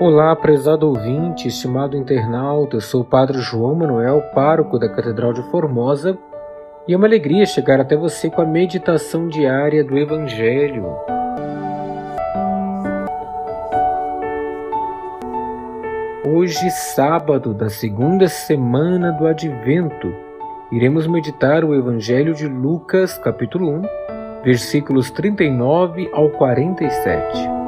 Olá, prezado ouvinte, estimado internauta, eu sou o Padre João Manuel, pároco da Catedral de Formosa, e é uma alegria chegar até você com a meditação diária do Evangelho. Hoje, sábado da segunda semana do Advento, iremos meditar o Evangelho de Lucas, capítulo 1, versículos 39 ao 47.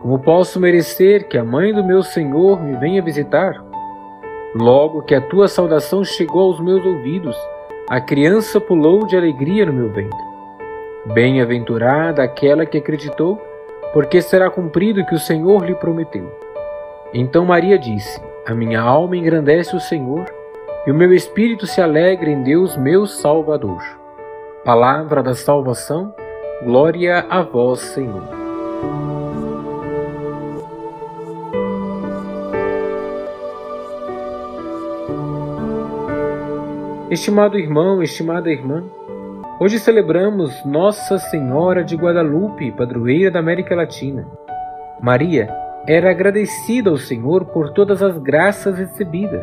Como posso merecer que a mãe do meu Senhor me venha visitar? Logo que a tua saudação chegou aos meus ouvidos, a criança pulou de alegria no meu ventre. Bem-aventurada aquela que acreditou, porque será cumprido o que o Senhor lhe prometeu. Então Maria disse: A minha alma engrandece o Senhor, e o meu espírito se alegra em Deus, meu Salvador. Palavra da salvação, glória a vós, Senhor. Estimado irmão, estimada irmã, hoje celebramos Nossa Senhora de Guadalupe, padroeira da América Latina. Maria era agradecida ao Senhor por todas as graças recebidas.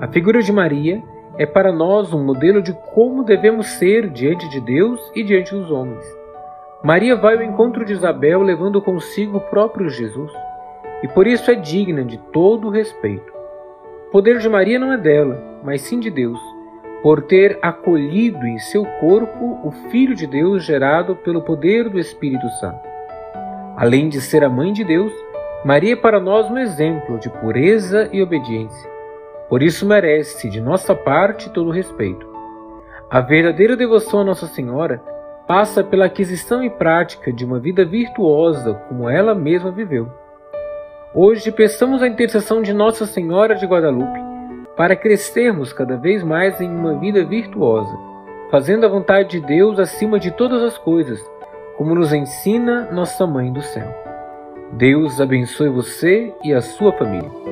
A figura de Maria é para nós um modelo de como devemos ser diante de Deus e diante dos homens. Maria vai ao encontro de Isabel levando consigo o próprio Jesus, e por isso é digna de todo o respeito. O poder de Maria não é dela, mas sim de Deus por ter acolhido em seu corpo o Filho de Deus gerado pelo poder do Espírito Santo. Além de ser a mãe de Deus, Maria é para nós um exemplo de pureza e obediência. Por isso merece de nossa parte todo o respeito. A verdadeira devoção a Nossa Senhora passa pela aquisição e prática de uma vida virtuosa como ela mesma viveu. Hoje peçamos a intercessão de Nossa Senhora de Guadalupe para crescermos cada vez mais em uma vida virtuosa, fazendo a vontade de Deus acima de todas as coisas, como nos ensina nossa Mãe do Céu. Deus abençoe você e a sua família.